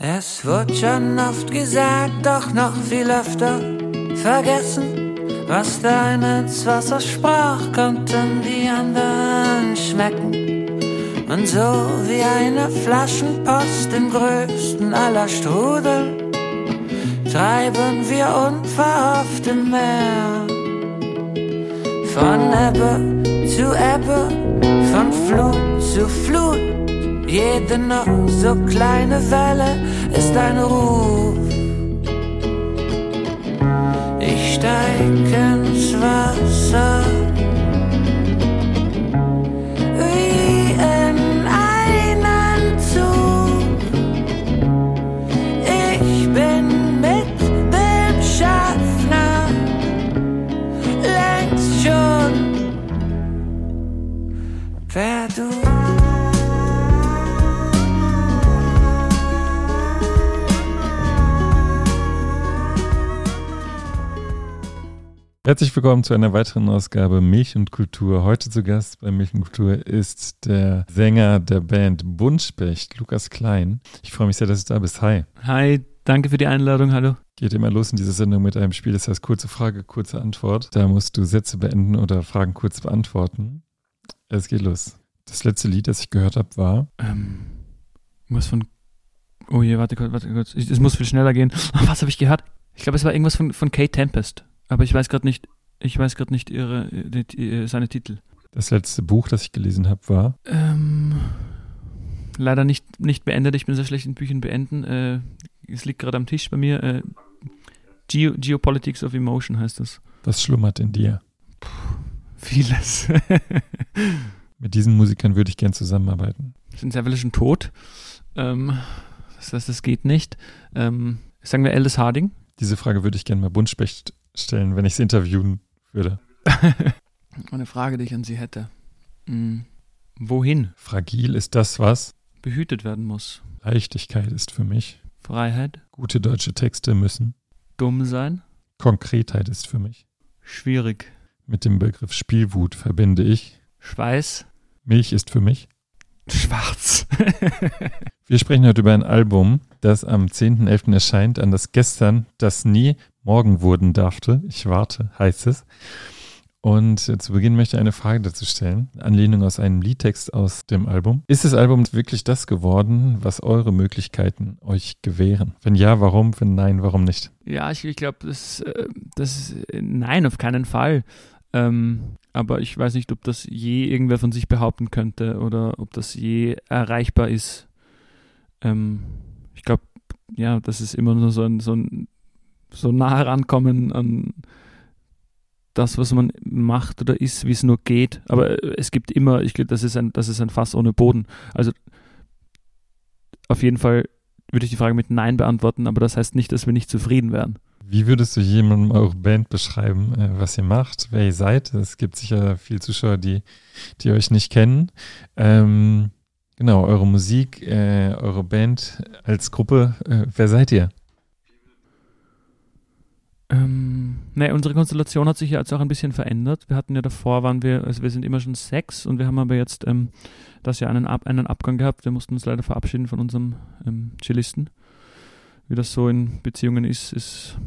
Es wurde schon oft gesagt, doch noch viel öfter vergessen. Was der eine ins Wasser sprach, konnten die anderen schmecken. Und so wie eine Flaschenpost im größten aller Strudel treiben wir unverhofft im Meer. Von Ebbe zu Ebbe, von Flut zu Flut. Jede noch so kleine Welle ist ein Ruf. Ich steig ins Wasser. Herzlich willkommen zu einer weiteren Ausgabe Milch und Kultur. Heute zu Gast bei Milch und Kultur ist der Sänger der Band Buntspecht, Lukas Klein. Ich freue mich sehr, dass du da bist. Hi. Hi, danke für die Einladung. Hallo. Geht immer los in dieser Sendung mit einem Spiel, das heißt kurze Frage, kurze Antwort. Da musst du Sätze beenden oder Fragen kurz beantworten. Es geht los. Das letzte Lied, das ich gehört habe, war. Ähm, was von. Oh je, warte kurz, warte kurz. Es muss viel schneller gehen. Was habe ich gehört? Ich glaube, es war irgendwas von, von Kate Tempest. Aber ich weiß gerade nicht, ich weiß gerade nicht ihre, die, seine Titel. Das letzte Buch, das ich gelesen habe, war. Ähm, leider nicht, nicht beendet. Ich bin sehr schlecht in Büchern beenden. Äh, es liegt gerade am Tisch bei mir. Äh, Geo Geopolitics of Emotion heißt das. Was schlummert in dir? Puh, vieles. Mit diesen Musikern würde ich gern zusammenarbeiten. Sind sehr schon tot. Ähm, das heißt, das geht nicht. Ähm, sagen wir Aldous Harding. Diese Frage würde ich gerne mal Buntspecht stellen, wenn ich sie interviewen würde. Eine Frage, die ich an Sie hätte. Hm. Wohin? Fragil ist das, was behütet werden muss. Leichtigkeit ist für mich. Freiheit. Gute deutsche Texte müssen. Dumm sein. Konkretheit ist für mich. Schwierig. Mit dem Begriff Spielwut verbinde ich. Schweiß. Milch ist für mich. Schwarz. Wir sprechen heute über ein Album, das am 10.11. erscheint, an das gestern, das nie morgen wurden darfte. Ich warte, heißt es. Und zu Beginn möchte ich eine Frage dazu stellen. Anlehnung aus einem Liedtext aus dem Album. Ist das Album wirklich das geworden, was eure Möglichkeiten euch gewähren? Wenn ja, warum? Wenn nein, warum nicht? Ja, ich, ich glaube, das, das nein, auf keinen Fall. Ähm, aber ich weiß nicht, ob das je irgendwer von sich behaupten könnte oder ob das je erreichbar ist. Ähm, ich glaube, ja, das ist immer nur so ein, so ein so nah rankommen an das, was man macht oder ist, wie es nur geht. Aber es gibt immer, ich glaube, das ist ein, das ist ein Fass ohne Boden. Also auf jeden Fall würde ich die Frage mit Nein beantworten, aber das heißt nicht, dass wir nicht zufrieden wären. Wie würdest du jemandem eure Band beschreiben, was ihr macht, wer ihr seid? Es gibt sicher viele Zuschauer, die, die euch nicht kennen. Ähm, genau, eure Musik, äh, eure Band als Gruppe, äh, wer seid ihr? Ähm, ne, unsere Konstellation hat sich ja jetzt auch ein bisschen verändert. Wir hatten ja davor, waren wir, also wir sind immer schon sechs und wir haben aber jetzt ähm, das Jahr einen, Ab einen Abgang gehabt. Wir mussten uns leider verabschieden von unserem ähm, Cellisten. Wie das so in Beziehungen ist, ist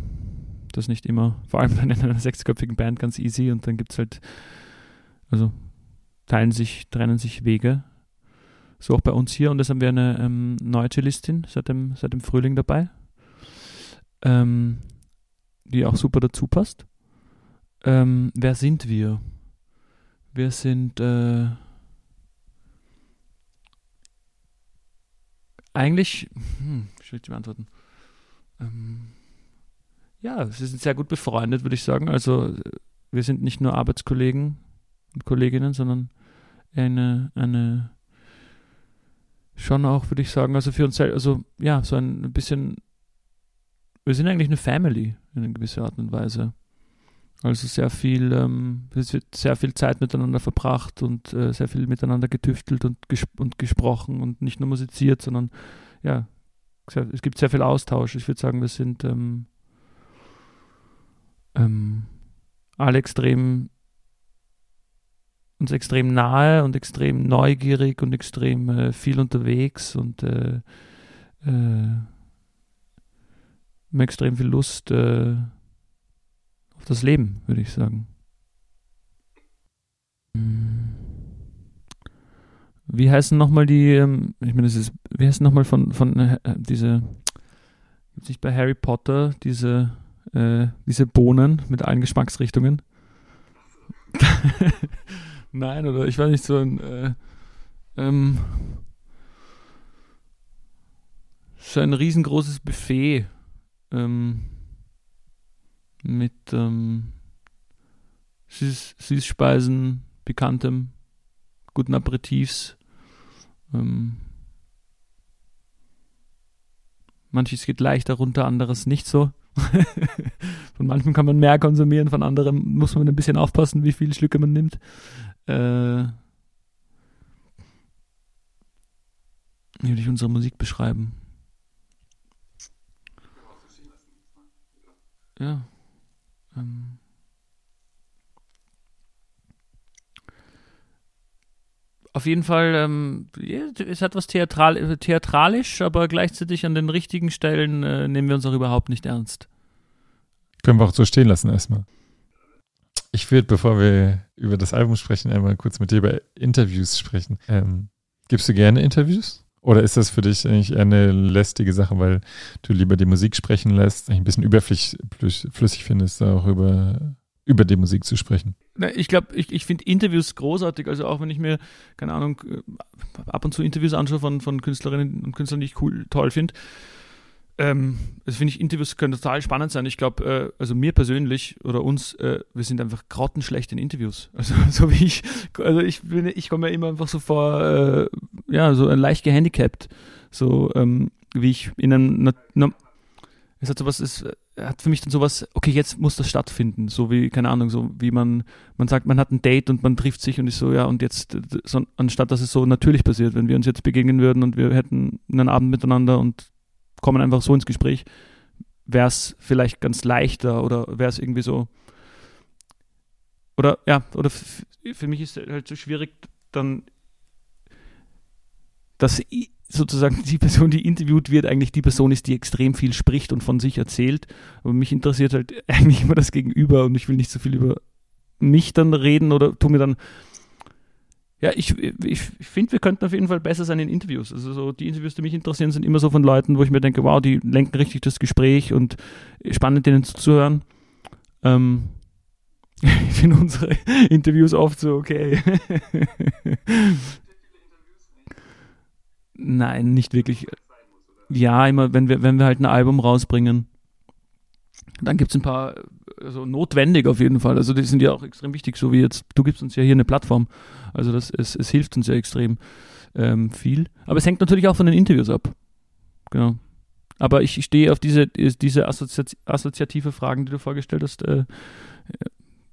das nicht immer, vor allem dann in einer sechsköpfigen Band ganz easy und dann gibt es halt, also teilen sich, trennen sich Wege. So auch bei uns hier und jetzt haben wir eine ähm, neue Cellistin seit dem, seit dem Frühling dabei. Ähm, die auch super dazu passt. Ähm, wer sind wir? Wir sind äh, eigentlich, hm, schwierig zu beantworten. Ähm, ja, wir sind sehr gut befreundet, würde ich sagen. Also wir sind nicht nur Arbeitskollegen und Kolleginnen, sondern eine, eine schon auch, würde ich sagen, also für uns selbst, also ja, so ein bisschen wir sind eigentlich eine Family in einer gewissen Art und Weise. Also sehr viel, ähm, es wird sehr viel Zeit miteinander verbracht und äh, sehr viel miteinander getüftelt und, ges und gesprochen und nicht nur musiziert, sondern ja, es gibt sehr viel Austausch. Ich würde sagen, wir sind ähm, ähm, alle extrem uns extrem nahe und extrem neugierig und extrem äh, viel unterwegs und äh, äh, extrem viel Lust äh, auf das Leben, würde ich sagen. Hm. Wie heißen nochmal die, ähm, ich meine, das ist, wie heißen nochmal von, von äh, diese, gibt es nicht bei Harry Potter diese, äh, diese Bohnen mit allen Geschmacksrichtungen? Nein, oder ich weiß nicht, so ein, äh, ähm, so ein riesengroßes Buffet ähm, mit ähm, Süß Süßspeisen, Bekanntem, guten Aperitifs. Ähm, manches geht leichter runter, anderes nicht so. von manchen kann man mehr konsumieren, von anderen muss man ein bisschen aufpassen, wie viele Schlücke man nimmt. Äh, wie würde ich unsere Musik beschreiben? Ja. Ähm. Auf jeden Fall, ähm, es hat was Theatral theatralisch, aber gleichzeitig an den richtigen Stellen äh, nehmen wir uns auch überhaupt nicht ernst. Können wir auch so stehen lassen erstmal. Ich würde, bevor wir über das Album sprechen, einmal kurz mit dir über Interviews sprechen. Ähm, gibst du gerne Interviews? Oder ist das für dich eigentlich eher eine lästige Sache, weil du lieber die Musik sprechen lässt, ein bisschen überflüssig findest, auch über, über die Musik zu sprechen? Ich glaube, ich, ich finde Interviews großartig. Also auch wenn ich mir, keine Ahnung, ab und zu Interviews anschaue von, von Künstlerinnen und Künstlern, die ich cool, toll finde, ähm, also finde ich, Interviews können total spannend sein. Ich glaube, äh, also mir persönlich oder uns, äh, wir sind einfach grottenschlecht in Interviews. Also so wie ich, also ich bin, ich komme mir immer einfach so vor, äh, ja, so leicht gehandicapt. So ähm, wie ich in einem, es hat sowas, es hat für mich dann sowas, okay, jetzt muss das stattfinden. So wie, keine Ahnung, so wie man, man sagt, man hat ein Date und man trifft sich und ist so, ja, und jetzt, so, anstatt dass es so natürlich passiert, wenn wir uns jetzt begegnen würden und wir hätten einen Abend miteinander und kommen einfach so ins Gespräch, wäre es vielleicht ganz leichter oder wäre es irgendwie so. Oder ja, oder für mich ist es halt so schwierig, dann, dass sozusagen die Person, die interviewt wird, eigentlich die Person ist, die extrem viel spricht und von sich erzählt. Aber mich interessiert halt eigentlich immer das Gegenüber und ich will nicht so viel über mich dann reden oder tu mir dann ja, ich, ich, finde, wir könnten auf jeden Fall besser sein in Interviews. Also so die Interviews, die mich interessieren, sind immer so von Leuten, wo ich mir denke, wow, die lenken richtig das Gespräch und spannend denen zuzuhören. Ähm, ich finde unsere Interviews oft so okay. Nein, nicht wirklich. Ja, immer, wenn wir, wenn wir halt ein Album rausbringen, dann gibt es ein paar, also notwendig auf jeden Fall. Also die sind ja auch extrem wichtig, so wie jetzt, du gibst uns ja hier eine Plattform. Also das, es, es hilft uns ja extrem ähm, viel. Aber es hängt natürlich auch von den Interviews ab. Genau. Aber ich, stehe auf diese, diese Assozi assoziative Fragen, die du vorgestellt hast. Äh,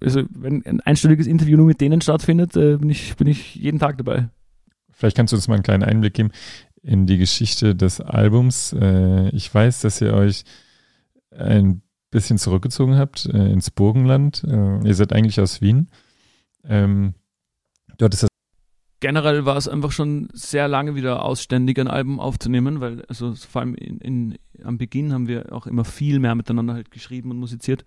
also wenn ein einstündiges Interview nur mit denen stattfindet, äh, bin, ich, bin ich jeden Tag dabei. Vielleicht kannst du uns mal einen kleinen Einblick geben in die Geschichte des Albums. Äh, ich weiß, dass ihr euch ein bisschen zurückgezogen habt äh, ins Burgenland. Äh, ihr seid eigentlich aus Wien. Ähm, dort ist das Generell war es einfach schon sehr lange wieder ausständig, ein Album aufzunehmen, weil, also vor allem in, in, am Beginn haben wir auch immer viel mehr miteinander halt geschrieben und musiziert.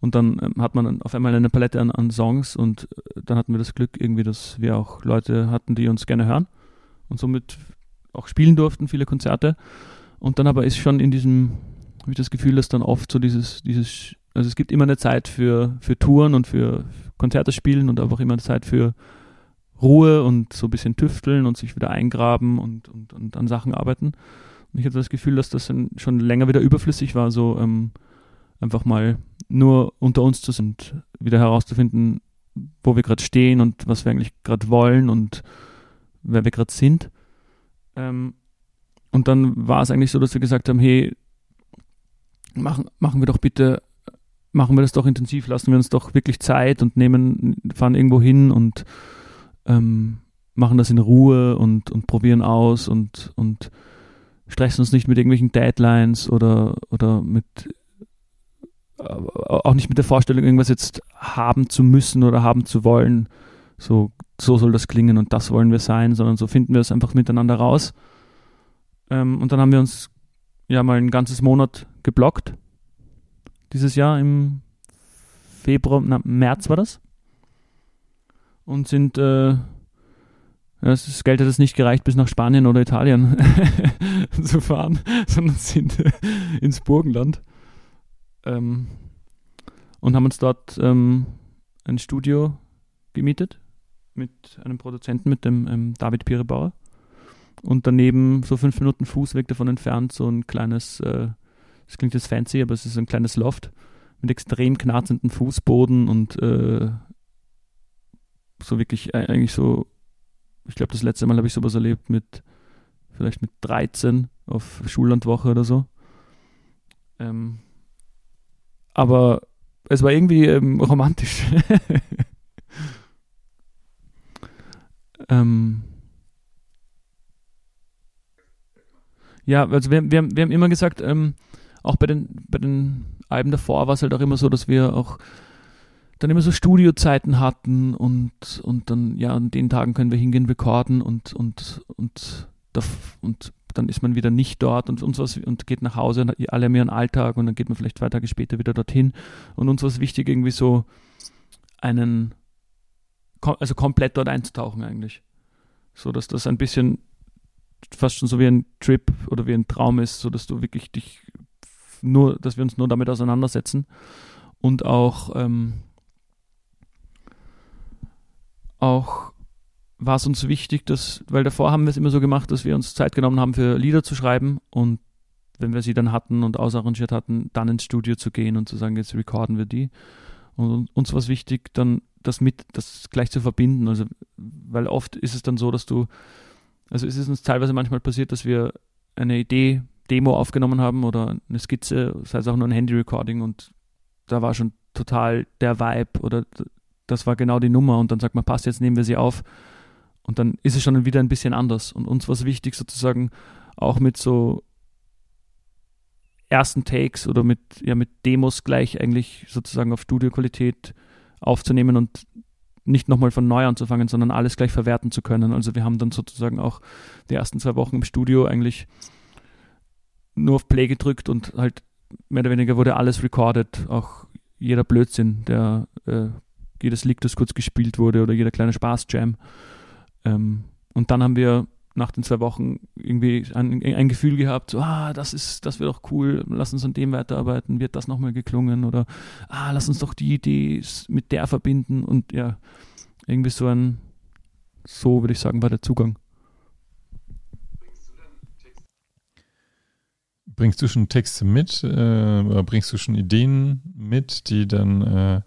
Und dann ähm, hat man auf einmal eine Palette an, an Songs und äh, dann hatten wir das Glück irgendwie, dass wir auch Leute hatten, die uns gerne hören und somit auch spielen durften, viele Konzerte. Und dann aber ist schon in diesem habe ich das Gefühl, dass dann oft so dieses, dieses, also es gibt immer eine Zeit für, für Touren und für Konzerte spielen und einfach immer eine Zeit für Ruhe und so ein bisschen tüfteln und sich wieder eingraben und, und, und an Sachen arbeiten. Und ich hatte das Gefühl, dass das schon länger wieder überflüssig war, so ähm, einfach mal nur unter uns zu sind, wieder herauszufinden, wo wir gerade stehen und was wir eigentlich gerade wollen und wer wir gerade sind. Ähm, und dann war es eigentlich so, dass wir gesagt haben, hey, machen, machen wir doch bitte, machen wir das doch intensiv, lassen wir uns doch wirklich Zeit und nehmen, fahren irgendwo hin und ähm, machen das in Ruhe und, und probieren aus und, und stressen uns nicht mit irgendwelchen Deadlines oder, oder mit äh, auch nicht mit der Vorstellung, irgendwas jetzt haben zu müssen oder haben zu wollen. So, so soll das klingen und das wollen wir sein, sondern so finden wir es einfach miteinander raus. Ähm, und dann haben wir uns ja mal ein ganzes Monat geblockt dieses Jahr im Februar, na, März war das. Und sind, äh, das Geld hat es nicht gereicht, bis nach Spanien oder Italien zu fahren, sondern sind äh, ins Burgenland ähm, und haben uns dort ähm, ein Studio gemietet mit einem Produzenten, mit dem ähm, David Pirebauer. Und daneben, so fünf Minuten Fußweg davon entfernt, so ein kleines, äh, das klingt jetzt fancy, aber es ist ein kleines Loft mit extrem knarzenden Fußboden und äh, so wirklich äh, eigentlich so, ich glaube, das letzte Mal habe ich sowas erlebt mit, vielleicht mit 13 auf Schullandwoche oder so. Ähm, aber es war irgendwie ähm, romantisch. ähm, ja, also wir, wir, wir haben immer gesagt, ähm, auch bei den, bei den Alben davor war es halt auch immer so, dass wir auch dann immer so Studiozeiten hatten und, und dann, ja, an den Tagen können wir hingehen, recorden und, und, und, und dann ist man wieder nicht dort und uns was und geht nach Hause und alle haben ihren Alltag und dann geht man vielleicht zwei Tage später wieder dorthin. Und uns war es wichtig, irgendwie so einen, also komplett dort einzutauchen eigentlich. So dass das ein bisschen fast schon so wie ein Trip oder wie ein Traum ist, so dass du wirklich dich nur, dass wir uns nur damit auseinandersetzen und auch ähm, auch war es uns wichtig, dass, weil davor haben wir es immer so gemacht, dass wir uns Zeit genommen haben, für Lieder zu schreiben und wenn wir sie dann hatten und ausarrangiert hatten, dann ins Studio zu gehen und zu sagen, jetzt recorden wir die. Und uns war es wichtig, dann das mit, das gleich zu verbinden. Also, weil oft ist es dann so, dass du, also es ist uns teilweise manchmal passiert, dass wir eine Idee, Demo aufgenommen haben oder eine Skizze, sei es auch nur ein Handy-Recording und da war schon total der Vibe oder das war genau die Nummer und dann sagt man, passt, jetzt nehmen wir sie auf und dann ist es schon wieder ein bisschen anders. Und uns war es wichtig, sozusagen auch mit so ersten Takes oder mit, ja, mit Demos gleich eigentlich sozusagen auf Studioqualität aufzunehmen und nicht nochmal von neu anzufangen, sondern alles gleich verwerten zu können. Also wir haben dann sozusagen auch die ersten zwei Wochen im Studio eigentlich nur auf Play gedrückt und halt mehr oder weniger wurde alles recorded, auch jeder Blödsinn, der äh, jedes Lied, das kurz gespielt wurde oder jeder kleine Spaß-Jam. Ähm, und dann haben wir nach den zwei Wochen irgendwie ein, ein, Gefühl gehabt, so, ah, das ist, das wäre doch cool, lass uns an dem weiterarbeiten, wird das nochmal geklungen oder ah, lass uns doch die Idee mit der verbinden und ja, irgendwie so ein, so würde ich sagen, war der Zugang. Bringst du schon Texte mit äh, oder bringst du schon Ideen mit, die dann äh,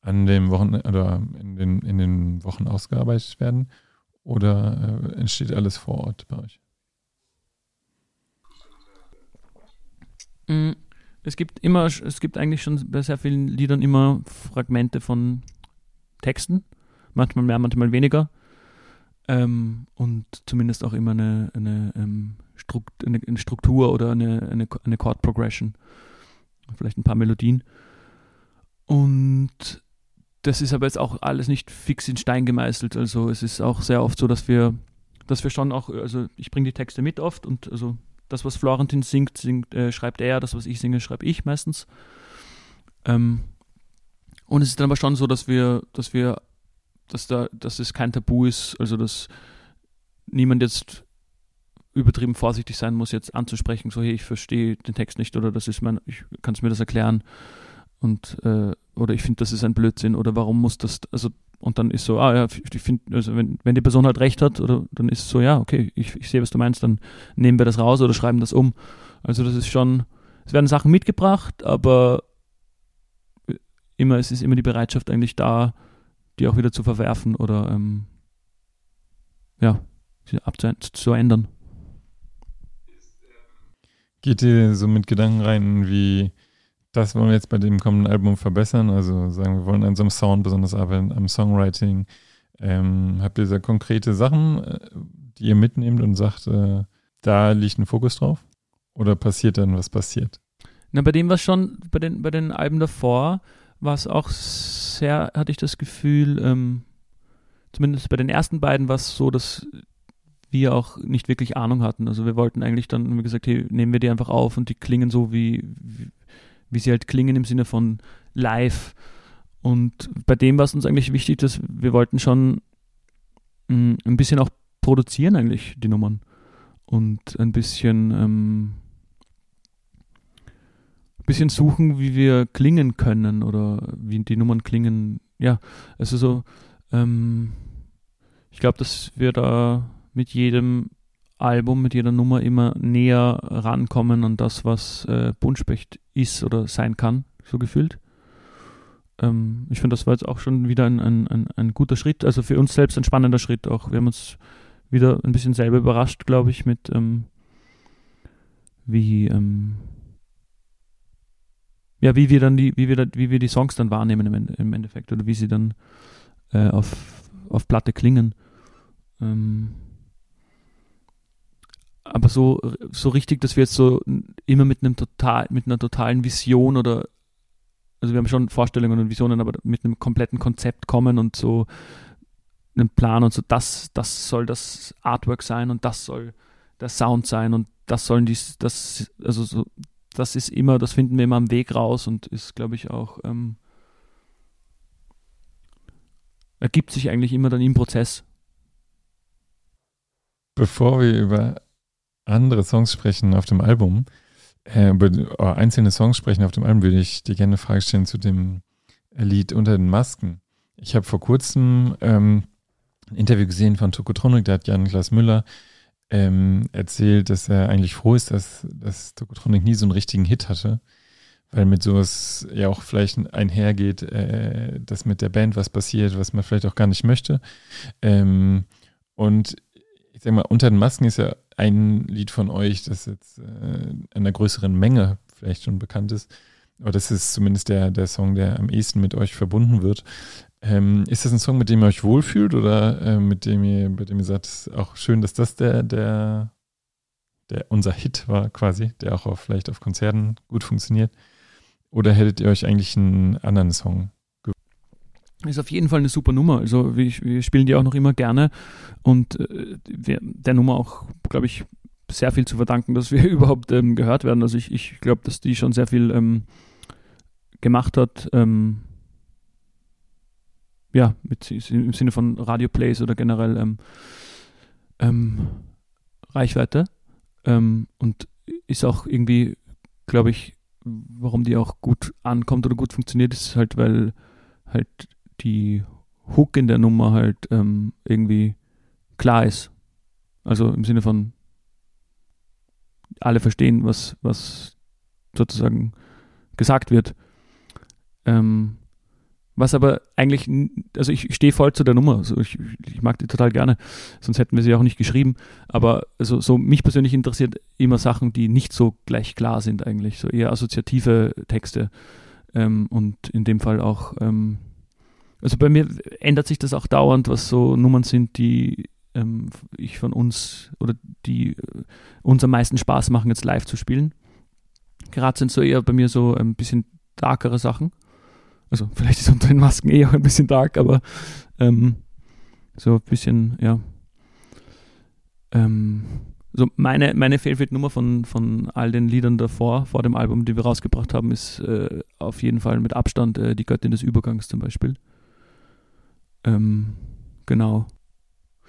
an dem Wochen oder in den, in den Wochen ausgearbeitet werden? Oder äh, entsteht alles vor Ort bei euch? Mm, es gibt immer, es gibt eigentlich schon bei sehr vielen Liedern immer Fragmente von Texten, manchmal mehr, manchmal weniger. Ähm, und zumindest auch immer eine, eine, ähm, Strukt, eine, eine Struktur oder eine, eine, eine Chord Progression. Vielleicht ein paar Melodien. Und das ist aber jetzt auch alles nicht fix in Stein gemeißelt. Also es ist auch sehr oft so, dass wir, dass wir schon auch, also ich bringe die Texte mit oft und also das, was Florentin singt, singt äh, schreibt er, das, was ich singe, schreibe ich meistens. Ähm, und es ist dann aber schon so, dass wir, dass wir, dass da, dass es kein Tabu ist, also dass niemand jetzt übertrieben vorsichtig sein muss, jetzt anzusprechen, so hey, ich verstehe den Text nicht oder das ist mein, ich kann es mir das erklären und äh, oder ich finde, das ist ein Blödsinn oder warum muss das, also und dann ist so, ah ja, ich finde, also wenn, wenn die Person halt recht hat, oder dann ist es so, ja, okay, ich, ich sehe, was du meinst, dann nehmen wir das raus oder schreiben das um. Also das ist schon, es werden Sachen mitgebracht, aber immer, es ist immer die Bereitschaft eigentlich da, die auch wieder zu verwerfen oder ähm, ja, zu ändern. Geht ihr so mit Gedanken rein, wie das wollen wir jetzt bei dem kommenden Album verbessern. Also sagen wir wollen an so einem Sound besonders arbeiten, am Songwriting. Ähm, habt ihr da konkrete Sachen, äh, die ihr mitnehmt und sagt, äh, da liegt ein Fokus drauf? Oder passiert dann, was passiert? Na, bei dem war schon, bei den, bei den Alben davor, war es auch sehr, hatte ich das Gefühl, ähm, zumindest bei den ersten beiden war es so, dass wir auch nicht wirklich Ahnung hatten. Also wir wollten eigentlich dann, wie gesagt, hey, nehmen wir die einfach auf und die klingen so wie wie sie halt klingen im Sinne von live. Und bei dem war es uns eigentlich wichtig, dass wir wollten schon mm, ein bisschen auch produzieren eigentlich die Nummern und ein bisschen ähm, bisschen suchen, wie wir klingen können oder wie die Nummern klingen. Ja, also so, ähm, ich glaube, dass wir da mit jedem Album, mit jeder Nummer immer näher rankommen an das, was äh, Buntspecht ist oder sein kann, so gefühlt. Ähm, ich finde, das war jetzt auch schon wieder ein, ein, ein, ein, guter Schritt, also für uns selbst ein spannender Schritt auch. Wir haben uns wieder ein bisschen selber überrascht, glaube ich, mit ähm, wie ähm, ja, wie wir dann die, wie wir, da, wie wir die Songs dann wahrnehmen im, im Endeffekt oder wie sie dann äh, auf, auf Platte klingen. Ähm, aber so, so richtig, dass wir jetzt so immer mit einem total, mit einer totalen Vision oder also wir haben schon Vorstellungen und Visionen, aber mit einem kompletten Konzept kommen und so einen Plan und so, das, das soll das Artwork sein und das soll der Sound sein und das sollen die, das, also so, das ist immer, das finden wir immer am Weg raus und ist, glaube ich, auch, ähm, ergibt sich eigentlich immer dann im Prozess. Bevor wir über andere Songs sprechen auf dem Album, äh, über oh, einzelne Songs sprechen auf dem Album, würde ich dir gerne eine Frage stellen zu dem Lied Unter den Masken. Ich habe vor kurzem ähm, ein Interview gesehen von Tokotronic, da hat Jan-Klaas Müller ähm, erzählt, dass er eigentlich froh ist, dass, dass Tokotronic nie so einen richtigen Hit hatte, weil mit sowas ja auch vielleicht einhergeht, äh, dass mit der Band was passiert, was man vielleicht auch gar nicht möchte. Ähm, und ich sag mal, unter den Masken ist ja ein Lied von euch, das jetzt äh, einer größeren Menge vielleicht schon bekannt ist. Aber das ist zumindest der, der Song, der am ehesten mit euch verbunden wird. Ähm, ist das ein Song, mit dem ihr euch wohlfühlt oder äh, mit dem ihr, bei dem ihr sagt, auch schön, dass das der, der, der unser Hit war quasi, der auch auf, vielleicht auf Konzerten gut funktioniert? Oder hättet ihr euch eigentlich einen anderen Song ist auf jeden Fall eine super Nummer. Also wir, wir spielen die auch noch immer gerne und äh, wir, der Nummer auch, glaube ich, sehr viel zu verdanken, dass wir überhaupt ähm, gehört werden. Also ich, ich glaube, dass die schon sehr viel ähm, gemacht hat. Ähm, ja, mit, im Sinne von Radio-Plays oder generell ähm, ähm, Reichweite. Ähm, und ist auch irgendwie, glaube ich, warum die auch gut ankommt oder gut funktioniert, ist halt, weil halt die Hook in der Nummer halt ähm, irgendwie klar ist. Also im Sinne von alle verstehen, was, was sozusagen gesagt wird. Ähm, was aber eigentlich, also ich stehe voll zu der Nummer, also ich, ich, mag die total gerne, sonst hätten wir sie auch nicht geschrieben. Aber also so mich persönlich interessiert immer Sachen, die nicht so gleich klar sind eigentlich, so eher assoziative Texte ähm, und in dem Fall auch ähm, also bei mir ändert sich das auch dauernd, was so Nummern sind, die ähm, ich von uns oder die äh, uns am meisten Spaß machen, jetzt live zu spielen. Gerade sind so eher bei mir so ein bisschen darkere Sachen. Also vielleicht ist unter den Masken eher ein bisschen dark, aber ähm, so ein bisschen, ja. Ähm, so meine, meine Favorite-Nummer von, von all den Liedern davor, vor dem Album, die wir rausgebracht haben, ist äh, auf jeden Fall mit Abstand äh, die Göttin des Übergangs zum Beispiel. Ähm, genau.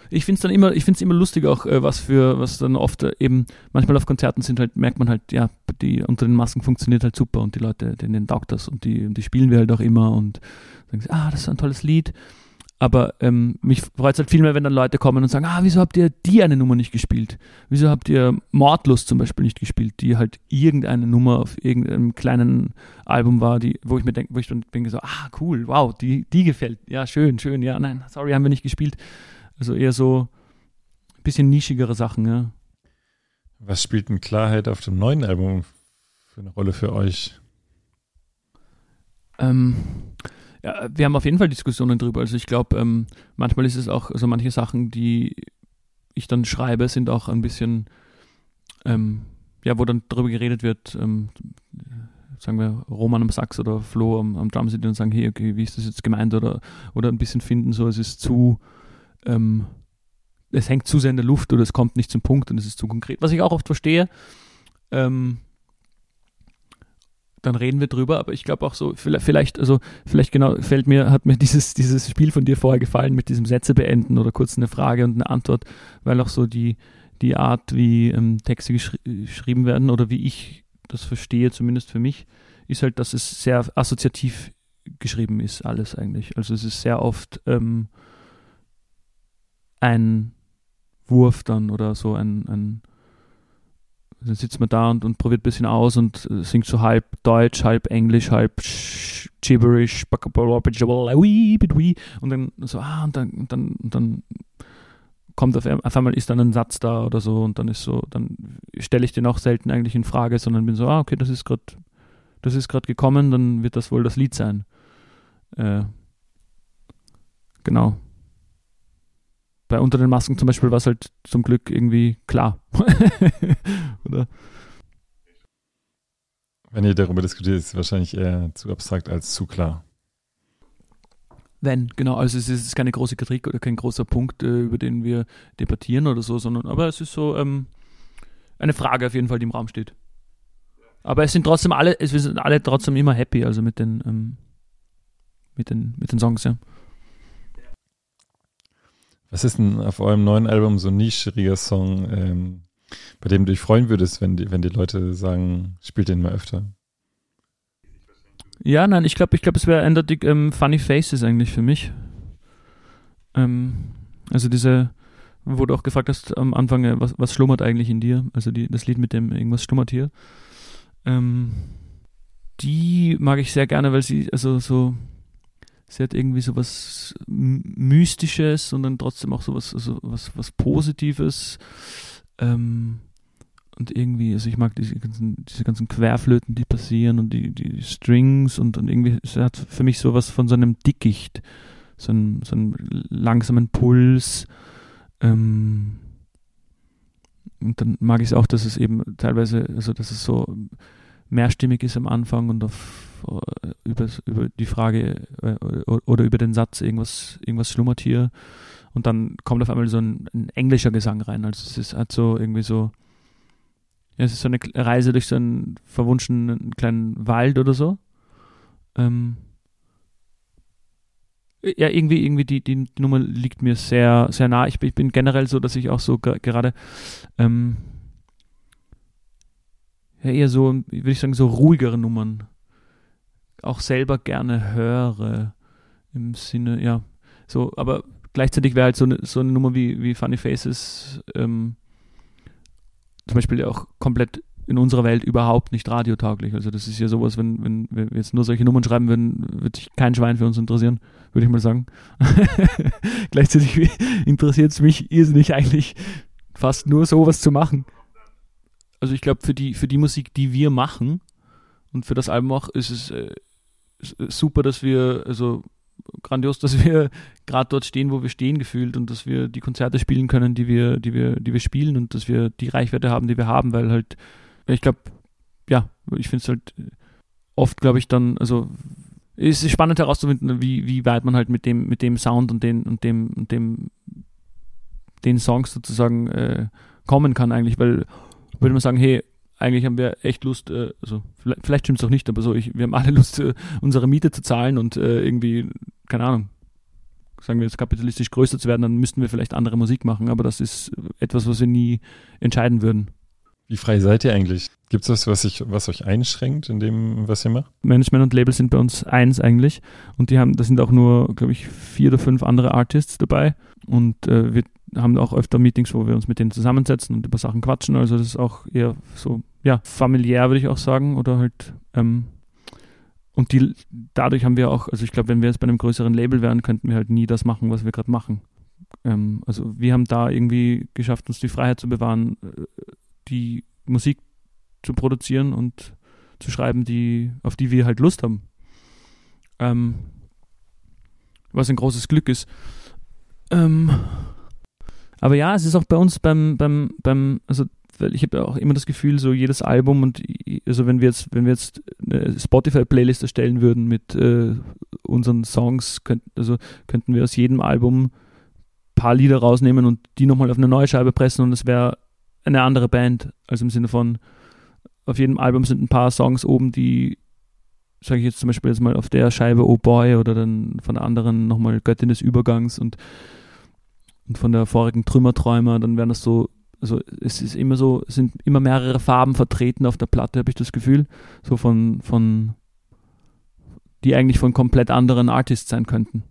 Ich finde es dann immer, ich finde immer lustig auch, äh, was für, was dann oft äh, eben, manchmal auf Konzerten sind halt, merkt man halt, ja, die unter den Masken funktioniert halt super und die Leute, denen taugt das und die, und die spielen wir halt auch immer und sagen sie, ah, das ist ein tolles Lied. Aber ähm, mich freut es halt viel mehr, wenn dann Leute kommen und sagen, ah, wieso habt ihr die eine Nummer nicht gespielt? Wieso habt ihr Mordlust zum Beispiel nicht gespielt, die halt irgendeine Nummer auf irgendeinem kleinen Album war, die, wo ich mir denke, wo ich dann bin so, ah, cool, wow, die, die gefällt. Ja, schön, schön, ja, nein, sorry, haben wir nicht gespielt. Also eher so ein bisschen nischigere Sachen, ja. Was spielt denn Klarheit auf dem neuen Album für eine Rolle für euch? Ähm, ja, wir haben auf jeden Fall Diskussionen drüber. Also ich glaube, ähm, manchmal ist es auch, also manche Sachen, die ich dann schreibe, sind auch ein bisschen, ähm, ja, wo dann darüber geredet wird, ähm, sagen wir Roman am Sax oder Flo am, am Drum sind und sagen, hey, okay, wie ist das jetzt gemeint oder, oder ein bisschen finden, so es ist zu, ähm, es hängt zu sehr in der Luft oder es kommt nicht zum Punkt und es ist zu konkret, was ich auch oft verstehe. Ähm, dann reden wir drüber, aber ich glaube auch so, vielleicht, also vielleicht genau, fällt mir, hat mir dieses, dieses Spiel von dir vorher gefallen mit diesem Sätze beenden oder kurz eine Frage und eine Antwort, weil auch so die, die Art, wie ähm, Texte geschrieben werden oder wie ich das verstehe, zumindest für mich, ist halt, dass es sehr assoziativ geschrieben ist, alles eigentlich. Also es ist sehr oft ähm, ein Wurf dann oder so ein, ein dann sitzt man da und, und probiert ein bisschen aus und äh, singt so halb Deutsch, halb Englisch, halb Gibberish und dann so, ah, und dann, und dann, und dann kommt auf, auf, einmal ist dann ein Satz da oder so und dann ist so, dann stelle ich den auch selten eigentlich in Frage, sondern bin so, ah, okay, das ist gerade, das ist gerade gekommen, dann wird das wohl das Lied sein. Äh, genau bei Unter den Masken zum Beispiel war es halt zum Glück irgendwie klar. Oder? Wenn ihr darüber diskutiert, ist es wahrscheinlich eher zu abstrakt als zu klar. Wenn, genau. Also es ist keine große Kritik oder kein großer Punkt, äh, über den wir debattieren oder so, sondern aber es ist so ähm, eine Frage auf jeden Fall, die im Raum steht. Aber es sind trotzdem alle, es sind alle trotzdem immer happy, also mit den, ähm, mit den, mit den Songs, ja. Was ist denn auf eurem neuen Album so ein nischiger Song, ähm, bei dem du dich freuen würdest, wenn die, wenn die Leute sagen, spielt den mal öfter? Ja, nein, ich glaube, ich glaube, es wäre eindeutig ähm, Funny Faces eigentlich für mich. Ähm, also diese, wo du auch gefragt hast am Anfang, äh, was, was schlummert eigentlich in dir? Also die, das Lied mit dem irgendwas schlummert hier. Ähm, die mag ich sehr gerne, weil sie also so sie hat irgendwie so was Mystisches und dann trotzdem auch so was, also was, was Positives. Ähm, und irgendwie, also ich mag diese ganzen, diese ganzen Querflöten, die passieren und die, die Strings und, und irgendwie, es hat für mich sowas von so einem Dickicht, so einem, so einem langsamen Puls. Ähm, und dann mag ich es auch, dass es eben teilweise, also dass es so mehrstimmig ist am Anfang und auf, über, über die Frage äh, oder über den Satz irgendwas, irgendwas schlummert hier und dann kommt auf einmal so ein, ein englischer Gesang rein. Also es ist halt so irgendwie so, ja, es ist so eine Reise durch so einen verwunschenen kleinen Wald oder so. Ähm, ja, irgendwie, irgendwie die, die, Nummer liegt mir sehr, sehr nah. Ich, ich bin generell so, dass ich auch so gerade ähm, ja, eher so, würde ich sagen, so ruhigere Nummern auch selber gerne höre. Im Sinne, ja, so, aber gleichzeitig wäre halt so eine, so eine Nummer wie, wie Funny Faces ähm, zum Beispiel auch komplett in unserer Welt überhaupt nicht radiotauglich. Also das ist ja sowas, wenn, wenn, wenn wir jetzt nur solche Nummern schreiben würden, würde sich kein Schwein für uns interessieren, würde ich mal sagen. Gleichzeitig interessiert es mich irrsinnig eigentlich fast nur sowas zu machen also ich glaube, für die, für die Musik, die wir machen und für das Album auch, ist es äh, super, dass wir, also grandios, dass wir gerade dort stehen, wo wir stehen gefühlt und dass wir die Konzerte spielen können, die wir, die wir, die wir spielen und dass wir die Reichweite haben, die wir haben, weil halt, ich glaube, ja, ich finde es halt oft, glaube ich, dann, also es ist spannend herauszufinden, wie, wie weit man halt mit dem, mit dem Sound und den, und dem, und dem, den Songs sozusagen äh, kommen kann eigentlich, weil würde man sagen, hey, eigentlich haben wir echt Lust, äh, also vielleicht, vielleicht stimmt es auch nicht, aber so, ich, wir haben alle Lust, äh, unsere Miete zu zahlen und äh, irgendwie, keine Ahnung, sagen wir jetzt kapitalistisch größer zu werden, dann müssten wir vielleicht andere Musik machen, aber das ist etwas, was wir nie entscheiden würden. Wie frei seid ihr eigentlich? Gibt es was, was, ich, was euch einschränkt in dem, was ihr macht? Management und Label sind bei uns eins eigentlich und die haben, da sind auch nur, glaube ich, vier oder fünf andere Artists dabei und äh, wir haben auch öfter Meetings, wo wir uns mit denen zusammensetzen und über Sachen quatschen. Also das ist auch eher so, ja, familiär würde ich auch sagen. Oder halt, ähm, und die, dadurch haben wir auch, also ich glaube, wenn wir jetzt bei einem größeren Label wären, könnten wir halt nie das machen, was wir gerade machen. Ähm, also wir haben da irgendwie geschafft, uns die Freiheit zu bewahren, äh, die Musik zu produzieren und zu schreiben, die, auf die wir halt Lust haben. Ähm, was ein großes Glück ist. Ähm, aber ja, es ist auch bei uns beim, beim, beim, also weil ich habe ja auch immer das Gefühl, so jedes Album und also wenn wir jetzt, wenn wir jetzt eine Spotify-Playlist erstellen würden mit äh, unseren Songs, könnt, also könnten wir aus jedem Album ein paar Lieder rausnehmen und die nochmal auf eine neue Scheibe pressen und es wäre eine andere Band. Also im Sinne von, auf jedem Album sind ein paar Songs oben, die sage ich jetzt zum Beispiel jetzt mal auf der Scheibe Oh Boy oder dann von der anderen nochmal Göttin des Übergangs und, und von der vorigen Trümmerträumer, dann wären das so, also es ist immer so, sind immer mehrere Farben vertreten auf der Platte, habe ich das Gefühl, so von, von, die eigentlich von komplett anderen Artists sein könnten.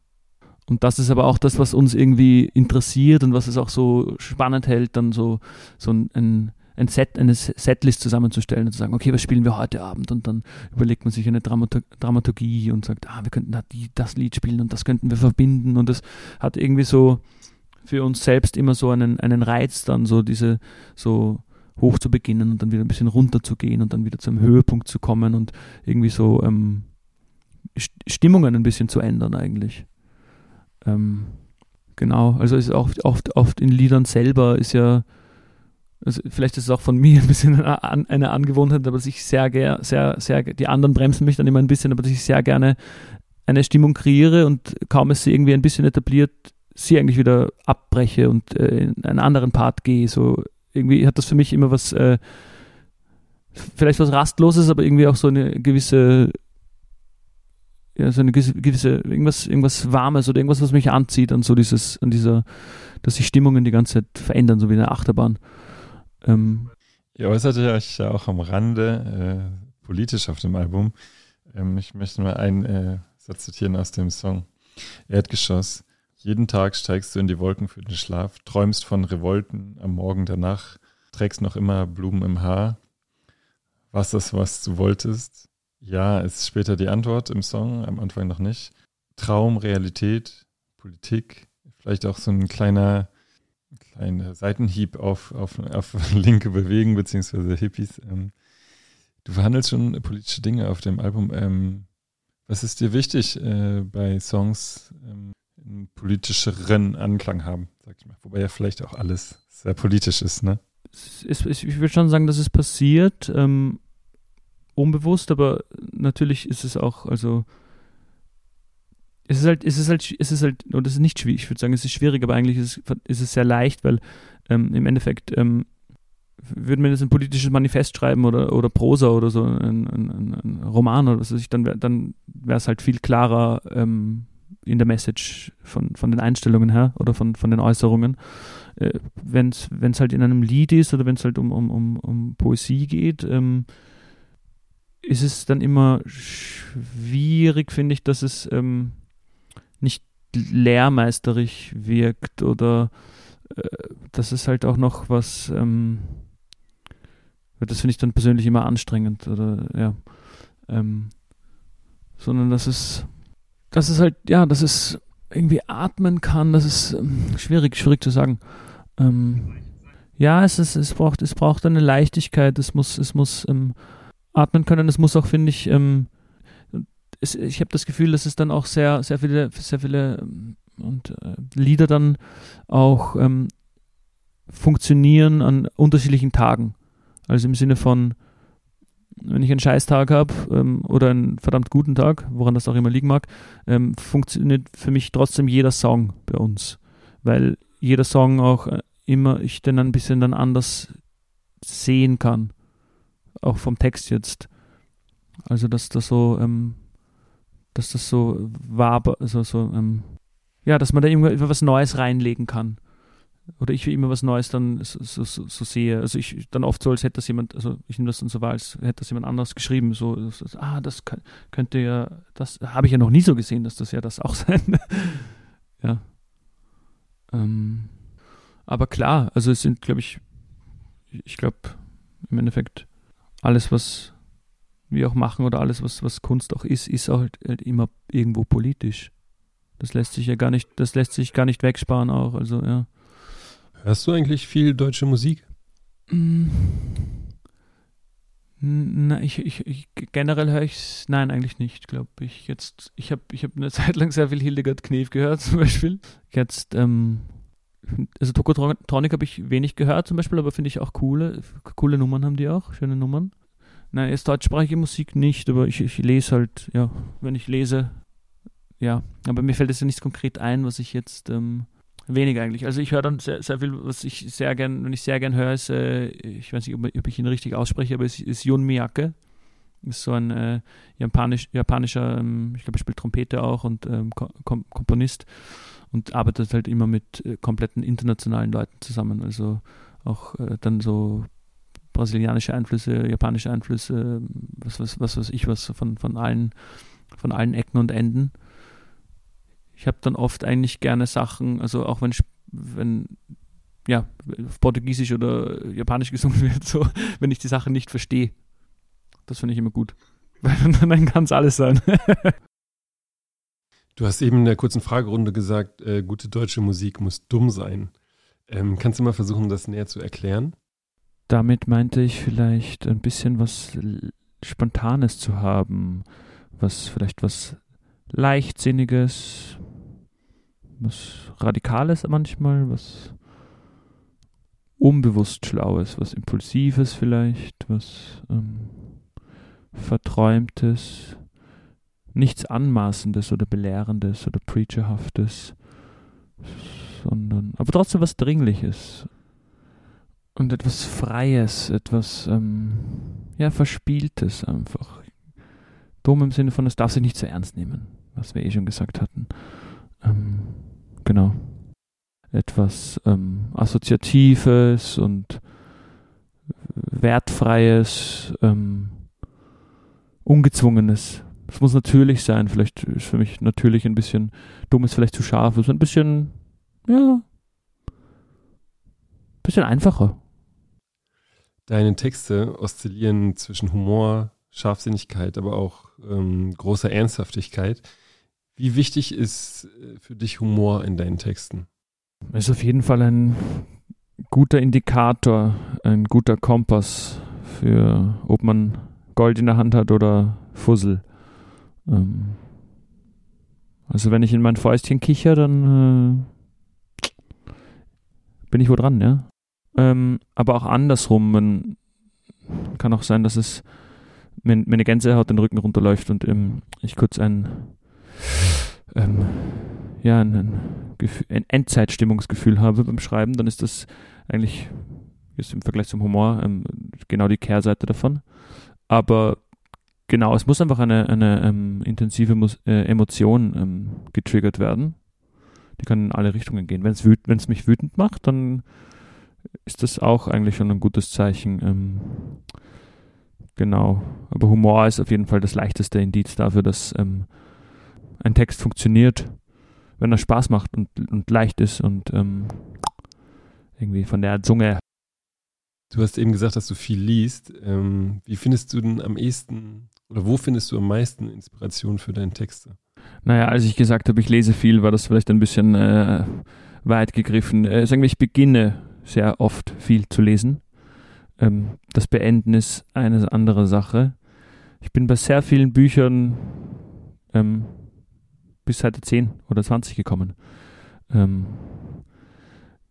Und das ist aber auch das, was uns irgendwie interessiert und was es auch so spannend hält, dann so, so ein, ein ein Set, eine Setlist zusammenzustellen und zu sagen, okay, was spielen wir heute Abend? Und dann überlegt man sich eine Dramatur Dramaturgie und sagt, ah, wir könnten da die, das Lied spielen und das könnten wir verbinden. Und das hat irgendwie so für uns selbst immer so einen, einen Reiz, dann so diese, so hoch zu beginnen und dann wieder ein bisschen runter zu gehen und dann wieder zum Höhepunkt zu kommen und irgendwie so ähm, Stimmungen ein bisschen zu ändern eigentlich. Ähm, genau, also ist auch oft, oft in Liedern selber ist ja also vielleicht ist es auch von mir ein bisschen eine, eine Angewohnheit, aber dass ich sehr, sehr, sehr, sehr, die anderen bremsen mich dann immer ein bisschen, aber dass ich sehr gerne eine Stimmung kreiere und kaum ist sie irgendwie ein bisschen etabliert, sie eigentlich wieder abbreche und äh, in einen anderen Part gehe. So irgendwie hat das für mich immer was, äh, vielleicht was Rastloses, aber irgendwie auch so eine gewisse, ja, so eine gewisse, irgendwas, irgendwas Warmes oder irgendwas, was mich anzieht an so dieses, an dieser, dass sich Stimmungen die ganze Zeit verändern, so wie eine Achterbahn. Ähm, Ihr äußert euch ja auch am Rande äh, politisch auf dem Album. Ähm, ich möchte mal einen äh, Satz zitieren aus dem Song Erdgeschoss. Jeden Tag steigst du in die Wolken für den Schlaf, träumst von Revolten am Morgen danach, trägst noch immer Blumen im Haar. Was das, was du wolltest? Ja, ist später die Antwort im Song, am Anfang noch nicht. Traum, Realität, Politik, vielleicht auch so ein kleiner ein Seitenhieb auf, auf, auf linke Bewegen beziehungsweise Hippies. Ähm, du verhandelst schon politische Dinge auf dem Album. Ähm, was ist dir wichtig äh, bei Songs, ähm, einen politischeren Anklang haben, sag ich mal? Wobei ja vielleicht auch alles sehr politisch ist, ne? Ist, ich würde schon sagen, dass es passiert, ähm, unbewusst, aber natürlich ist es auch, also es ist halt, es ist halt, es ist halt, oder es ist nicht schwierig, ich würde sagen, es ist schwierig, aber eigentlich ist es, ist es sehr leicht, weil ähm, im Endeffekt ähm, würde man jetzt ein politisches Manifest schreiben oder, oder Prosa oder so, ein, ein, ein Roman oder was weiß ich, dann, dann wäre es halt viel klarer ähm, in der Message von, von den Einstellungen her oder von, von den Äußerungen. Äh, wenn es halt in einem Lied ist oder wenn es halt um, um, um, um Poesie geht, ähm, ist es dann immer schwierig, finde ich, dass es ähm, nicht lehrmeisterig wirkt oder äh, das ist halt auch noch was, ähm, das finde ich dann persönlich immer anstrengend oder ja, ähm, sondern dass es, dass es halt, ja, dass es irgendwie atmen kann, das ist ähm, schwierig, schwierig zu sagen. Ähm, ja, es, ist, es, braucht, es braucht eine Leichtigkeit, es muss, es muss ähm, atmen können, es muss auch, finde ich, ähm, es, ich habe das Gefühl, dass es dann auch sehr, sehr viele, sehr viele ähm, und äh, Lieder dann auch ähm, funktionieren an unterschiedlichen Tagen. Also im Sinne von, wenn ich einen Scheißtag habe ähm, oder einen verdammt guten Tag, woran das auch immer liegen mag, ähm, funktioniert für mich trotzdem jeder Song bei uns, weil jeder Song auch äh, immer ich den ein bisschen dann anders sehen kann, auch vom Text jetzt. Also dass das so ähm, dass das so war, also so, ähm, ja, dass man da immer was Neues reinlegen kann. Oder ich immer was Neues dann so, so, so, sehe. Also ich dann oft so, als hätte das jemand, also ich nehme das dann so wahr, als hätte das jemand anders geschrieben. So, so ah, das könnte ja, das habe ich ja noch nie so gesehen, dass das ja das auch sein. ja. Ähm, aber klar, also es sind, glaube ich, ich glaube, im Endeffekt alles, was wir auch machen oder alles, was, was Kunst auch ist, ist halt, halt immer irgendwo politisch. Das lässt sich ja gar nicht, das lässt sich gar nicht wegsparen auch, also ja. Hörst du eigentlich viel deutsche Musik? Mm. Na, ich, ich, ich generell höre ich nein, eigentlich nicht, glaube ich. Jetzt, ich habe ich hab eine Zeit lang sehr viel Hildegard Knef gehört, zum Beispiel. Jetzt, ähm, also Tokotronic habe ich wenig gehört, zum Beispiel, aber finde ich auch coole, coole Nummern haben die auch, schöne Nummern. Nein, ist deutschsprachige Musik nicht, aber ich, ich lese halt, ja, wenn ich lese, ja. Aber mir fällt es ja nichts konkret ein, was ich jetzt, ähm, wenig eigentlich. Also ich höre dann sehr, sehr viel, was ich sehr gern, wenn ich sehr gern höre, ist, äh, ich weiß nicht, ob, ich ihn richtig ausspreche, aber es ist Jun Miyake. Ist so ein äh, Japanisch, japanischer, ähm, ich glaube, er spielt Trompete auch und ähm, Kom Komponist und arbeitet halt immer mit äh, kompletten internationalen Leuten zusammen. Also auch äh, dann so brasilianische Einflüsse, japanische Einflüsse, was, was, was weiß ich, was von, von allen, von allen Ecken und Enden. Ich habe dann oft eigentlich gerne Sachen, also auch wenn, wenn ja, auf Portugiesisch oder Japanisch gesungen wird, so, wenn ich die Sache nicht verstehe. Das finde ich immer gut. Weil dann kann es alles sein. du hast eben in der kurzen Fragerunde gesagt, äh, gute deutsche Musik muss dumm sein. Ähm, kannst du mal versuchen, das näher zu erklären? Damit meinte ich vielleicht ein bisschen was Spontanes zu haben, was vielleicht was Leichtsinniges, was Radikales manchmal, was unbewusst Schlaues, was Impulsives vielleicht, was ähm, Verträumtes, nichts Anmaßendes oder Belehrendes oder Preacherhaftes, sondern aber trotzdem was Dringliches und etwas Freies, etwas ähm, ja Verspieltes einfach. Dumm im Sinne von, es darf sich nicht zu ernst nehmen, was wir eh schon gesagt hatten. Ähm, genau etwas ähm, Assoziatives und Wertfreies, ähm, Ungezwungenes. Es muss natürlich sein, vielleicht ist für mich natürlich ein bisschen dummes, vielleicht zu scharf, so ein bisschen, ja, ein bisschen einfacher. Deine Texte oszillieren zwischen Humor, Scharfsinnigkeit, aber auch ähm, großer Ernsthaftigkeit. Wie wichtig ist äh, für dich Humor in deinen Texten? Ist auf jeden Fall ein guter Indikator, ein guter Kompass für, ob man Gold in der Hand hat oder Fussel. Ähm also wenn ich in mein Fäustchen kicher, dann äh, bin ich wo dran, ja. Ähm, aber auch andersrum, man kann auch sein, dass es mir, eine Gänsehaut den Rücken runterläuft und ähm, ich kurz ein ähm, ja, ein, ein Endzeitstimmungsgefühl habe beim Schreiben, dann ist das eigentlich ist im Vergleich zum Humor ähm, genau die Kehrseite davon. Aber genau, es muss einfach eine, eine ähm, intensive Mus äh, Emotion ähm, getriggert werden. Die kann in alle Richtungen gehen. Wenn es mich wütend macht, dann ist das auch eigentlich schon ein gutes Zeichen. Ähm, genau. Aber Humor ist auf jeden Fall das leichteste Indiz dafür, dass ähm, ein Text funktioniert wenn er Spaß macht und, und leicht ist und ähm, irgendwie von der Zunge. Du hast eben gesagt, dass du viel liest. Ähm, wie findest du denn am ehesten oder wo findest du am meisten Inspiration für deine Texte? Naja, als ich gesagt habe, ich lese viel, war das vielleicht ein bisschen äh, weit gegriffen. Äh, sagen wir, ich beginne sehr oft viel zu lesen. Ähm, das Beenden ist eine andere Sache. Ich bin bei sehr vielen Büchern ähm, bis Seite 10 oder 20 gekommen. Ähm,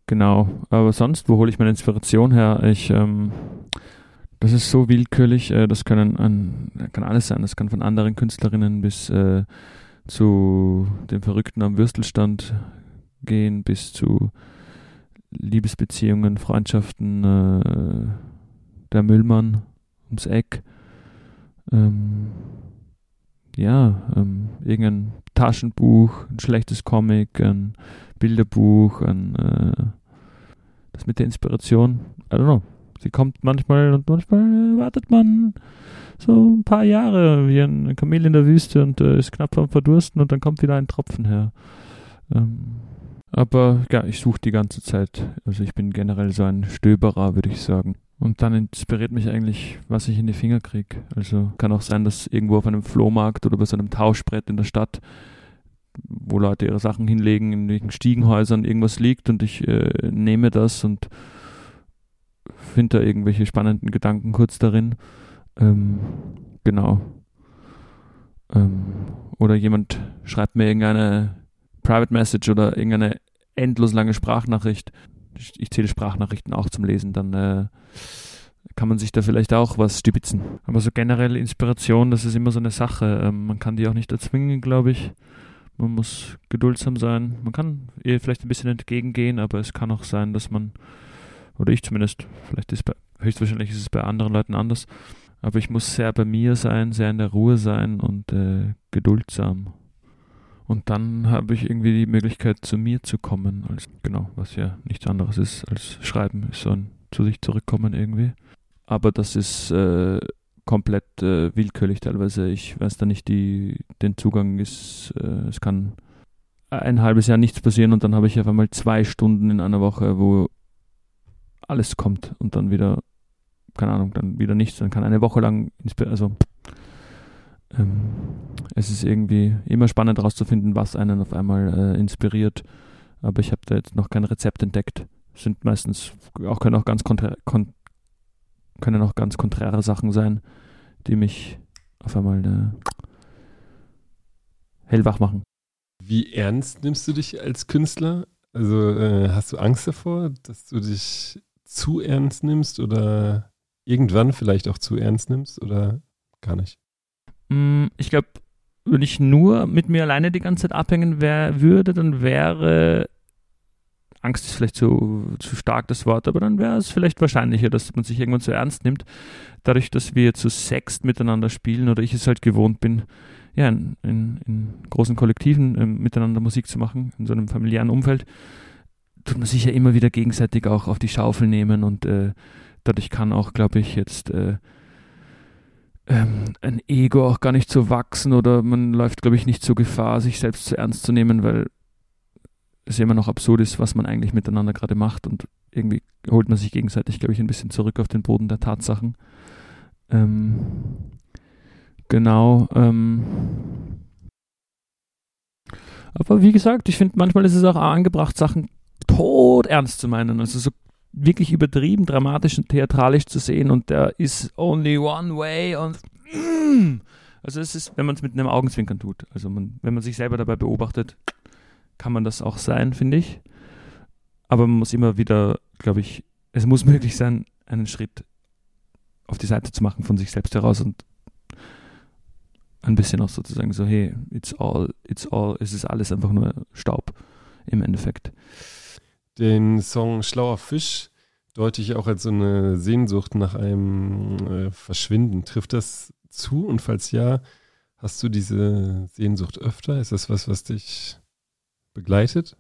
genau, aber sonst, wo hole ich meine Inspiration her? Ich, ähm, das ist so willkürlich, äh, das können ein, kann alles sein. Das kann von anderen Künstlerinnen bis äh, zu dem Verrückten am Würstelstand gehen, bis zu Liebesbeziehungen, Freundschaften, äh, der Müllmann ums Eck. Ähm, ja, ähm, irgendein Taschenbuch, ein schlechtes Comic, ein Bilderbuch, ein äh, das mit der Inspiration, I don't know. Sie kommt manchmal und manchmal wartet man so ein paar Jahre wie ein Kamel in der Wüste und äh, ist knapp am Verdursten und dann kommt wieder ein Tropfen her. Ähm, aber ja, ich suche die ganze Zeit. Also ich bin generell so ein Stöberer, würde ich sagen. Und dann inspiriert mich eigentlich, was ich in die Finger kriege. Also kann auch sein, dass irgendwo auf einem Flohmarkt oder bei so einem Tauschbrett in der Stadt, wo Leute ihre Sachen hinlegen, in irgendwelchen Stiegenhäusern irgendwas liegt und ich äh, nehme das und finde da irgendwelche spannenden Gedanken kurz darin. Ähm, genau. Ähm, oder jemand schreibt mir irgendeine Private Message oder irgendeine endlos lange Sprachnachricht ich zähle Sprachnachrichten auch zum Lesen, dann äh, kann man sich da vielleicht auch was stibitzen. Aber so generell Inspiration, das ist immer so eine Sache. Ähm, man kann die auch nicht erzwingen, glaube ich. Man muss geduldsam sein. Man kann ihr vielleicht ein bisschen entgegengehen, aber es kann auch sein, dass man, oder ich zumindest, vielleicht ist bei, höchstwahrscheinlich ist es bei anderen Leuten anders, Aber ich muss sehr bei mir sein, sehr in der Ruhe sein und äh, geduldsam. Und dann habe ich irgendwie die Möglichkeit, zu mir zu kommen. Als, genau, was ja nichts anderes ist als Schreiben, ist so ein zu sich zurückkommen irgendwie. Aber das ist äh, komplett äh, willkürlich teilweise. Ich weiß da nicht, die, den Zugang ist, äh, es kann ein halbes Jahr nichts passieren und dann habe ich auf einmal zwei Stunden in einer Woche, wo alles kommt und dann wieder, keine Ahnung, dann wieder nichts. Dann kann eine Woche lang, also ähm, es ist irgendwie immer spannend herauszufinden, was einen auf einmal äh, inspiriert. Aber ich habe da jetzt noch kein Rezept entdeckt. Sind meistens auch können auch ganz konträ kon können auch ganz konträre Sachen sein, die mich auf einmal äh, hellwach machen. Wie ernst nimmst du dich als Künstler? Also äh, hast du Angst davor, dass du dich zu ernst nimmst oder irgendwann vielleicht auch zu ernst nimmst oder gar nicht? Mm, ich glaube, wenn ich nur mit mir alleine die ganze Zeit abhängen wär, würde, dann wäre Angst ist vielleicht zu, zu stark das Wort, aber dann wäre es vielleicht wahrscheinlicher, dass man sich irgendwann zu ernst nimmt. Dadurch, dass wir zu sechst miteinander spielen oder ich es halt gewohnt bin, ja, in, in, in großen Kollektiven äh, miteinander Musik zu machen, in so einem familiären Umfeld, tut man sich ja immer wieder gegenseitig auch auf die Schaufel nehmen und äh, dadurch kann auch, glaube ich, jetzt äh, ähm, ein Ego auch gar nicht so wachsen oder man läuft, glaube ich, nicht so Gefahr, sich selbst zu ernst zu nehmen, weil es immer noch absurd ist, was man eigentlich miteinander gerade macht und irgendwie holt man sich gegenseitig, glaube ich, ein bisschen zurück auf den Boden der Tatsachen. Ähm, genau. Ähm, aber wie gesagt, ich finde, manchmal ist es auch angebracht, Sachen tot ernst zu meinen. Also so wirklich übertrieben dramatisch und theatralisch zu sehen und der ist only one way und mm, also es ist, wenn man es mit einem Augenzwinkern tut. Also man, wenn man sich selber dabei beobachtet, kann man das auch sein, finde ich. Aber man muss immer wieder, glaube ich, es muss möglich sein, einen Schritt auf die Seite zu machen von sich selbst heraus und ein bisschen auch sozusagen so, hey, it's all, it's all, es ist alles einfach nur Staub im Endeffekt. Den Song Schlauer Fisch deute ich auch als so eine Sehnsucht nach einem äh, Verschwinden. Trifft das zu? Und falls ja, hast du diese Sehnsucht öfter? Ist das was, was dich begleitet?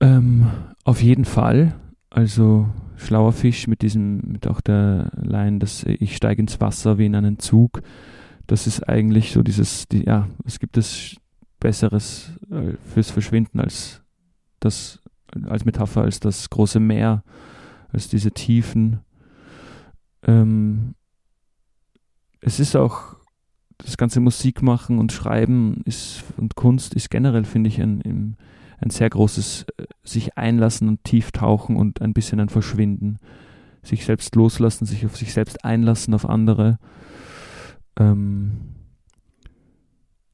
Ähm, auf jeden Fall. Also schlauer Fisch mit diesem, mit auch der Line, dass ich steige ins Wasser wie in einen Zug. Das ist eigentlich so dieses, die, ja, es gibt es Besseres äh, fürs Verschwinden als das, als Metapher, als das große Meer, als diese Tiefen. Ähm, es ist auch das ganze Musikmachen und Schreiben ist und Kunst ist generell, finde ich, ein, ein ein sehr großes äh, sich einlassen und tief tauchen und ein bisschen ein Verschwinden. Sich selbst loslassen, sich auf sich selbst einlassen, auf andere. Ähm,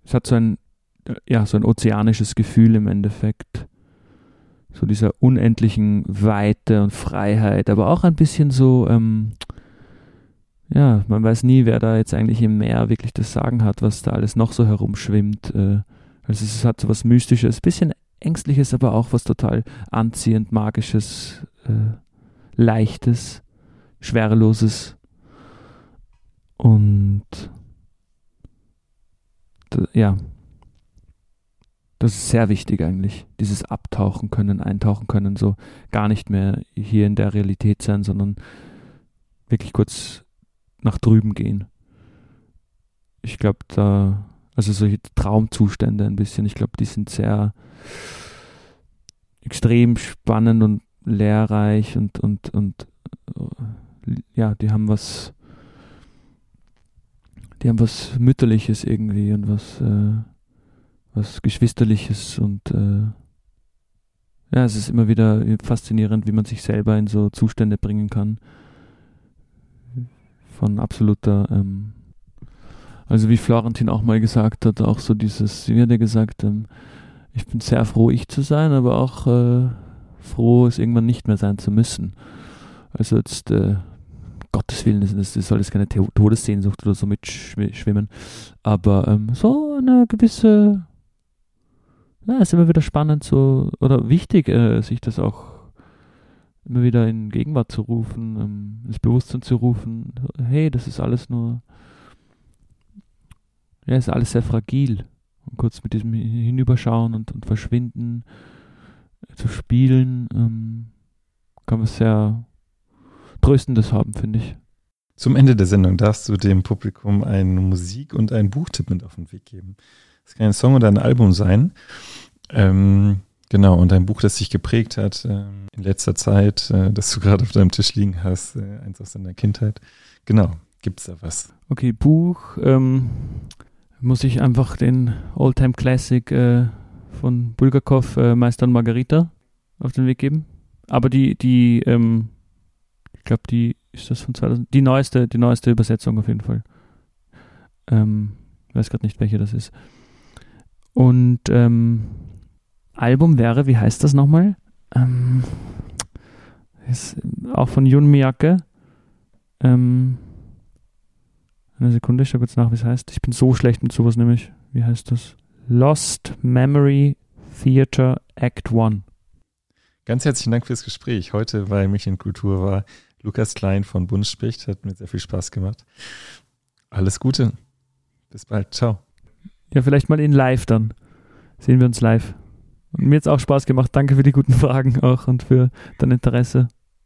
es hat so ein, äh, ja, so ein ozeanisches Gefühl im Endeffekt. So dieser unendlichen Weite und Freiheit, aber auch ein bisschen so, ähm, ja, man weiß nie, wer da jetzt eigentlich im Meer wirklich das Sagen hat, was da alles noch so herumschwimmt. Äh, also es hat so was Mystisches, bisschen Ängstliches, aber auch was total anziehend, magisches, äh, leichtes, schwereloses. Und ja, das ist sehr wichtig eigentlich. Dieses Abtauchen können, eintauchen können, so gar nicht mehr hier in der Realität sein, sondern wirklich kurz nach drüben gehen. Ich glaube, da, also solche Traumzustände ein bisschen, ich glaube, die sind sehr extrem spannend und lehrreich und, und, und äh, ja, die haben was, die haben was Mütterliches irgendwie und was, äh, was Geschwisterliches und äh, ja, es ist immer wieder faszinierend, wie man sich selber in so Zustände bringen kann. Von absoluter, ähm, also wie Florentin auch mal gesagt hat, auch so dieses, wie hat er gesagt, ähm, ich bin sehr froh, ich zu sein, aber auch äh, froh, es irgendwann nicht mehr sein zu müssen. Also jetzt, äh, Gottes Willen, das soll jetzt keine Todessehnsucht oder so mitschwimmen, aber ähm, so eine gewisse, ja, ist immer wieder spannend so, oder wichtig, äh, sich das auch immer wieder in Gegenwart zu rufen, ähm, ins Bewusstsein zu rufen, hey, das ist alles nur, ja, ist alles sehr fragil. Und kurz mit diesem Hinüberschauen und, und Verschwinden äh, zu spielen, ähm, kann was sehr Tröstendes haben, finde ich. Zum Ende der Sendung darfst du dem Publikum einen Musik- und einen Buchtipp mit auf den Weg geben. Es kann ein Song oder ein Album sein. Ähm, genau, und ein Buch, das dich geprägt hat äh, in letzter Zeit, äh, das du gerade auf deinem Tisch liegen hast, äh, eins aus deiner Kindheit. Genau, gibt es da was? Okay, Buch ähm, muss ich einfach den Oldtime Classic äh, von Bulgakov, äh, Meister und Margarita, auf den Weg geben. Aber die, die, ähm, ich glaube, die ist das von 2000, die neueste, die neueste Übersetzung auf jeden Fall. Ähm, weiß gerade nicht, welche das ist. Und ähm, Album wäre, wie heißt das nochmal? Ähm, ist auch von Jun Miyake. Ähm, eine Sekunde, ich schaue kurz nach, wie es heißt. Ich bin so schlecht mit sowas nämlich. Wie heißt das? Lost Memory Theater Act One. Ganz herzlichen Dank fürs Gespräch. Heute bei München Kultur war Lukas Klein von Bund spricht. Hat mir sehr viel Spaß gemacht. Alles Gute. Bis bald. Ciao. Ja, vielleicht mal in live dann. Sehen wir uns live. Und mir hat es auch Spaß gemacht. Danke für die guten Fragen auch und für dein Interesse.